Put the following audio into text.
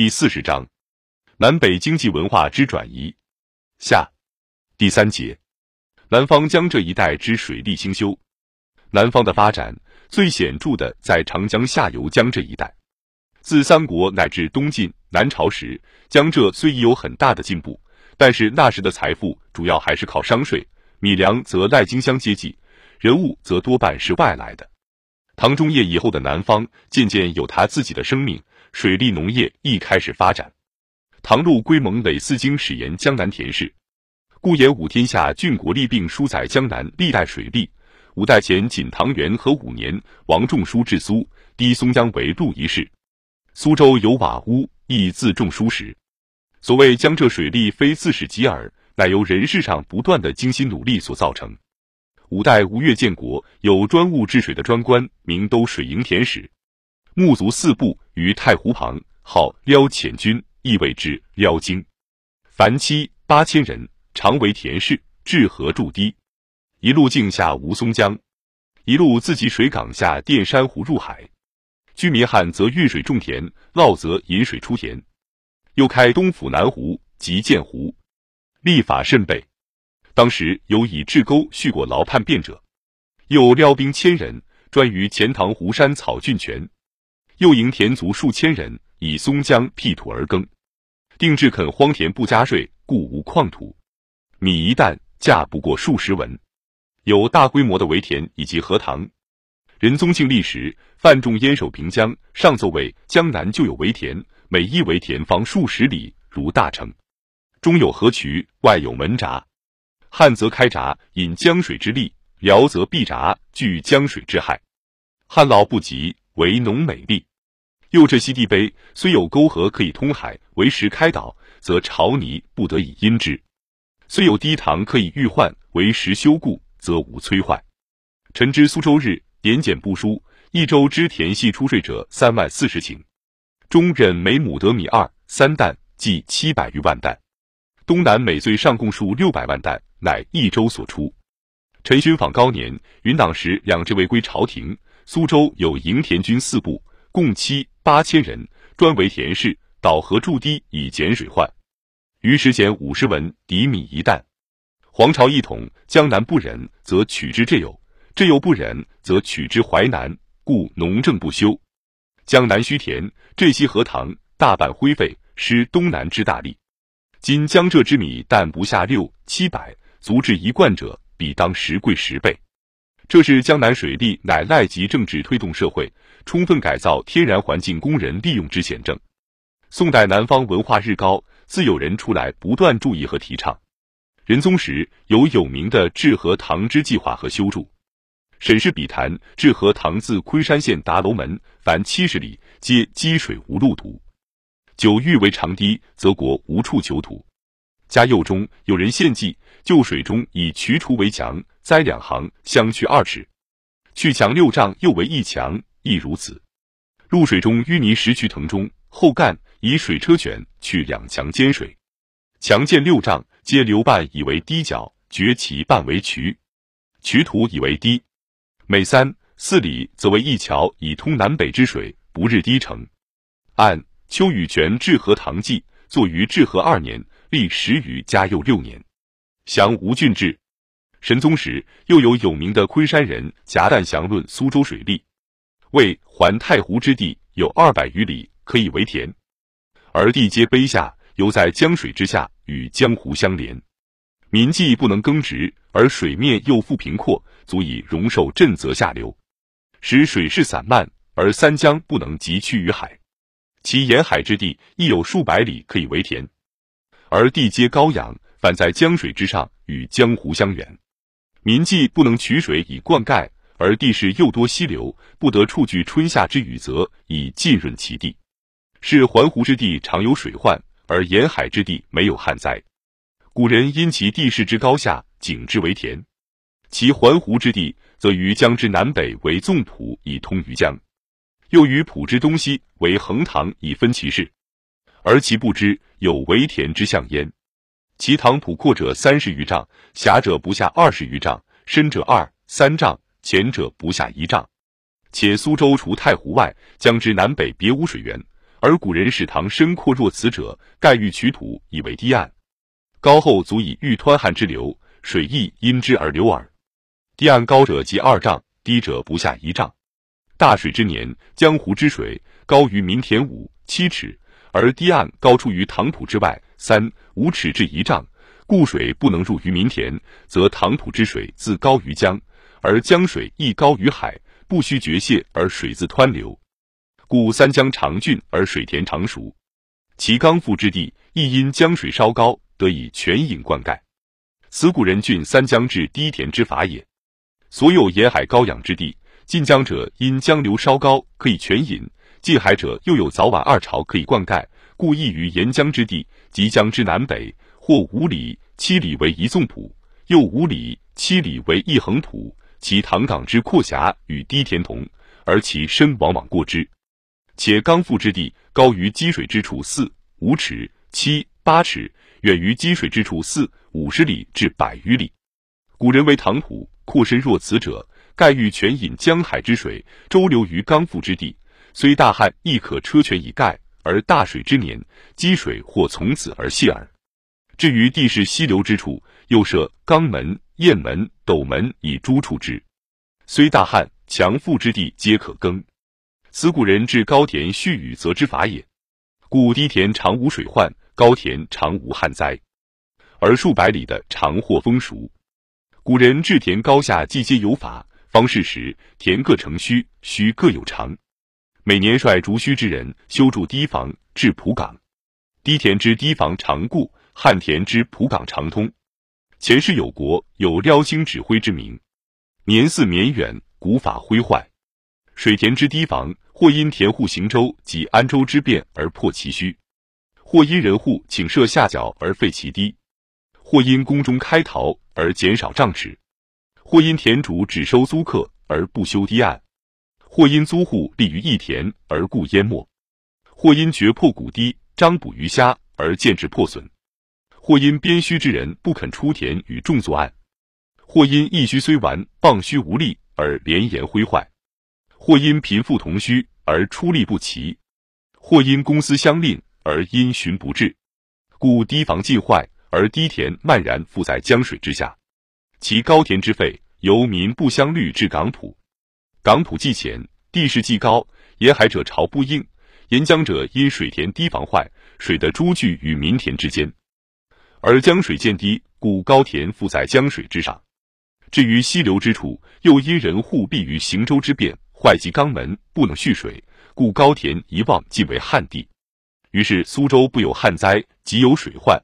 第四十章，南北经济文化之转移。下，第三节，南方江浙一带之水利兴修。南方的发展最显著的在长江下游江浙一带。自三国乃至东晋、南朝时，江浙虽已有很大的进步，但是那时的财富主要还是靠商税，米粮则赖经乡接济，人物则多半是外来的。唐中叶以后的南方渐渐有他自己的生命。水利农业亦开始发展。唐陆龟蒙累四经始言江南田氏，故言五天下郡国立并书载江南历代水利。五代前仅唐元和五年，王仲舒至苏，滴松江为路一事。苏州有瓦屋，亦自种书时。所谓江浙水利非自始及耳，乃由人事上不断的精心努力所造成。五代吴越建国，有专务治水的专官，名都水营田使。目足四部于太湖旁，号撩浅军，意谓之撩精。凡妻八千人，常为田氏，治河筑堤，一路径下吴淞江，一路自己水港下垫珊瑚入海。居民旱则运水种田，涝则引水出田。又开东府南湖及建湖，立法甚备。当时有以治沟蓄过牢叛变者，又撩兵千人，专于钱塘湖山草郡泉。又迎田族数千人，以松江辟土而耕，定制垦荒田不加税，故无旷土。米一担价不过数十文。有大规模的围田以及荷塘。仁宗庆历时，范仲淹守平江，上奏谓江南就有围田，每一围田方数十里，如大城，中有河渠，外有门闸。旱则开闸，引江水之利；辽则闭闸，拒江水之害。旱涝不及，为农美利。又这西地碑虽有沟河可以通海，为时开导，则潮泥不得以因之；虽有堤塘可以御患，为时修固，则无摧坏。臣知苏州日点检部书，一州之田系出税者三万四十顷，中忍每亩得米二三担，计七百余万担。东南每岁上贡数六百万担，乃一州所出。陈寻访高年，云党时养之为归朝廷。苏州有营田军四部，共七。八千人专为田氏，导河筑堤以减水患。于时减五十文抵米一担。黄巢一统，江南不忍，则取之浙右；浙右不忍，则取之淮南。故农政不休。江南虚田，浙西荷塘，大半灰废，失东南之大利。今江浙之米但不下六七百，足至一贯者，比当时贵十倍。这是江南水利乃赖及政治推动社会，充分改造天然环境工人利用之显证。宋代南方文化日高，自有人出来不断注意和提倡。仁宗时有有名的治河塘之计划和修筑。沈氏笔谈治河塘自昆山县达楼门，凡七十里，皆积水无路途。久欲为长堤，则国无处求土。嘉佑中有人献计，就水中以渠除为墙。栽两行，相去二尺，去墙六丈，又为一墙，亦如此。入水中淤泥石渠藤中，后干以水车卷去两墙间水，墙见六丈，皆留半以为堤角，掘其半为渠，渠土以为堤。每三四里，则为一桥，以通南北之水，不日堤成。按邱宇泉治河塘记，作于治河二年，历时于嘉佑六年，详吴郡志。神宗时，又有有名的昆山人贾旦详论苏州水利，为环太湖之地有二百余里可以为田，而地皆卑下，犹在江水之下，与江湖相连。民既不能耕植，而水面又复平阔，足以容受震泽下流，使水势散漫，而三江不能急趋于海。其沿海之地亦有数百里可以为田，而地皆高仰，反在江水之上，与江湖相远。民既不能取水以灌溉，而地势又多溪流，不得触据春夏之雨泽以浸润其地，是环湖之地常有水患，而沿海之地没有旱灾。古人因其地势之高下，景之为田；其环湖之地，则于江之南北为纵浦以通于江，又于浦之东西为横塘以分其势，而其不知有为田之象焉。其塘浦阔者三十余丈，狭者不下二十余丈，深者二三丈，前者不下一丈。且苏州除太湖外，江之南北别无水源，而古人使塘深阔若此者，盖欲取土以为堤岸，高后足以御湍汉之流，水亦因之而流耳。堤岸高者即二丈，低者不下一丈。大水之年，江湖之水高于民田五七尺，而堤岸高出于塘土之外三五尺至一丈，故水不能入于民田，则塘土之水自高于江，而江水亦高于海，不须决泄而水自湍流。故三江长峻而水田常熟，其刚复之地亦因江水稍高，得以泉引灌溉。此古人郡三江至低田之法也。所有沿海高养之地。近江者因江流稍高，可以泉引；近海者又有早晚二潮可以灌溉，故易于沿江之地及江之南北，或五里、七里为一纵浦，又五里、七里为一横浦。其塘港之阔狭与低田同，而其深往往过之。且刚复之地高于积水之处四五尺、七八尺，远于积水之处四五十里至百余里。古人为塘土阔深若此者。盖欲泉引江海之水，周流于刚复之地，虽大旱亦可车泉以盖；而大水之年，积水或从此而泄耳。至于地势溪流之处，又设肛门、雁门、斗门以诸处之。虽大旱强覆之地，皆可耕。此古人治高田蓄雨泽之法也。故低田常无水患，高田常无旱灾，而数百里的常获丰熟。古人治田高下既皆有法。方适时，田各成墟，墟各有长。每年率逐墟之人修筑堤防，至浦港。堤田之堤防常固，旱田之浦港常通。前世有国，有撩星指挥之名。年似绵远，古法恢坏。水田之堤防，或因田户行舟及安州之变而破其墟，或因人户请设下角而废其堤，或因宫中开陶而减少丈尺。或因田主只收租客而不修堤岸，或因租户立于一田而故淹没，或因掘破谷堤张捕鱼虾而见之破损，或因边虚之人不肯出田与众作案，或因一虚虽完，傍虚无力而连延灰坏，或因贫富同虚而出力不齐，或因公私相吝而因循不治，故堤防尽坏而堤田漫然覆在江水之下。其高田之废，由民不相虑至港浦，港浦既浅，地势既高，沿海者潮不应，沿江者因水田堤防坏，水的诸聚于民田之间，而江水渐低，故高田覆在江水之上。至于溪流之处，又因人户避于行舟之便，坏及肛门，不能蓄水，故高田一望即为旱地。于是苏州不有旱灾，即有水患。